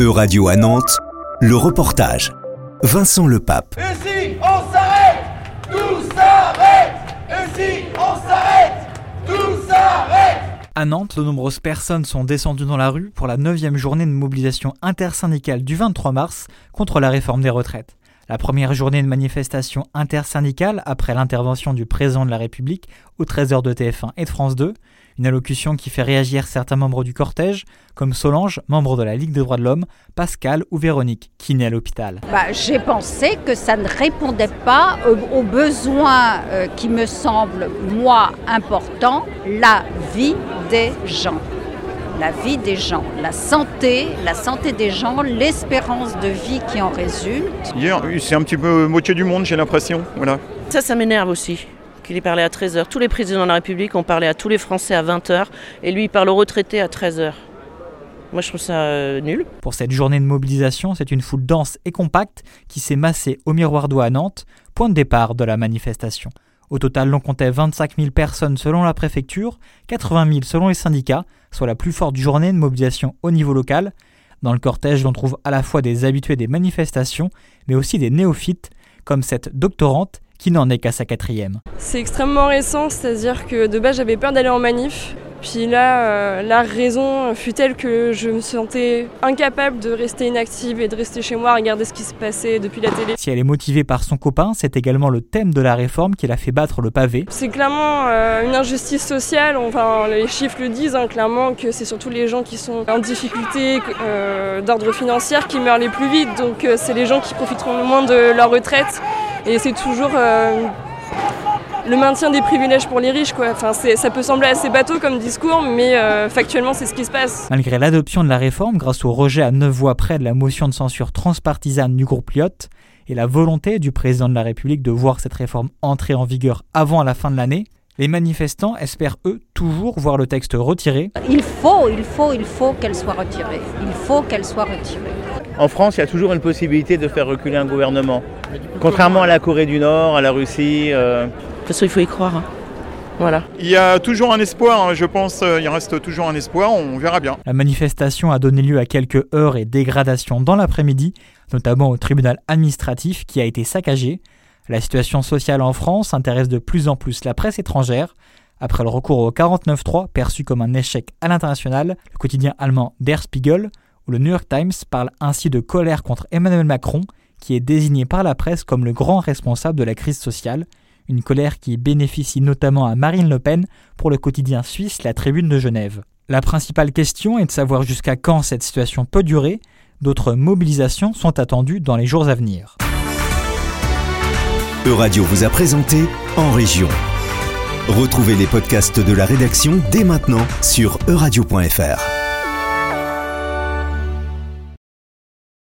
E-Radio à Nantes, le reportage. Vincent Lepape. Et si on s'arrête Tout s'arrête Et si on s'arrête Tout s'arrête À Nantes, de nombreuses personnes sont descendues dans la rue pour la 9 journée de mobilisation intersyndicale du 23 mars contre la réforme des retraites. La première journée de manifestation intersyndicale après l'intervention du président de la République au 13h de TF1 et de France 2, une allocution qui fait réagir certains membres du cortège, comme Solange, membre de la Ligue des droits de l'homme, Pascal ou Véronique, qui naît à l'hôpital. Bah, J'ai pensé que ça ne répondait pas aux, besoins euh, qui me semblent, moi, importants, la vie des gens la vie des gens, la santé, la santé des gens, l'espérance de vie qui en résulte. Hier, c'est un petit peu moitié du monde, j'ai l'impression. Voilà. Ça, ça m'énerve aussi qu'il ait parlé à 13h. Tous les présidents de la République ont parlé à tous les Français à 20h et lui, il parle aux retraités à 13h. Moi, je trouve ça euh, nul. Pour cette journée de mobilisation, c'est une foule dense et compacte qui s'est massée au Miroir d'eau à Nantes, point de départ de la manifestation. Au total, l'on comptait 25 000 personnes selon la préfecture, 80 000 selon les syndicats, soit la plus forte journée de mobilisation au niveau local. Dans le cortège, l'on trouve à la fois des habitués des manifestations, mais aussi des néophytes, comme cette doctorante qui n'en est qu'à sa quatrième. C'est extrêmement récent, c'est-à-dire que de base j'avais peur d'aller en manif. Puis là, euh, la raison fut telle que je me sentais incapable de rester inactive et de rester chez moi à regarder ce qui se passait depuis la télé. Si elle est motivée par son copain, c'est également le thème de la réforme qui l'a fait battre le pavé. C'est clairement euh, une injustice sociale, enfin les chiffres le disent hein, clairement que c'est surtout les gens qui sont en difficulté euh, d'ordre financier qui meurent les plus vite, donc c'est les gens qui profiteront le moins de leur retraite et c'est toujours le maintien des privilèges pour les riches. Quoi. Enfin, ça peut sembler assez bateau comme discours, mais euh, factuellement, c'est ce qui se passe. Malgré l'adoption de la réforme, grâce au rejet à 9 voix près de la motion de censure transpartisane du groupe Lyotte, et la volonté du président de la République de voir cette réforme entrer en vigueur avant la fin de l'année, les manifestants espèrent eux toujours voir le texte retiré. Il faut, il faut, il faut qu'elle soit retirée. Il faut qu'elle soit retirée. En France, il y a toujours une possibilité de faire reculer un gouvernement. Contrairement à la Corée du Nord, à la Russie. euh, De toute façon, il faut y croire. hein. Voilà. Il y a toujours un espoir, hein, je pense, euh, il reste toujours un espoir, on verra bien. La manifestation a donné lieu à quelques heurts et dégradations dans l'après-midi, notamment au tribunal administratif qui a été saccagé. La situation sociale en France intéresse de plus en plus la presse étrangère. Après le recours au 49.3, perçu comme un échec à l'international, le quotidien allemand Der Spiegel le New York Times parle ainsi de colère contre Emmanuel Macron, qui est désigné par la presse comme le grand responsable de la crise sociale, une colère qui bénéficie notamment à Marine Le Pen pour le quotidien suisse La Tribune de Genève. La principale question est de savoir jusqu'à quand cette situation peut durer. D'autres mobilisations sont attendues dans les jours à venir. E-Radio vous a présenté En Région. Retrouvez les podcasts de la rédaction dès maintenant sur euradio.fr.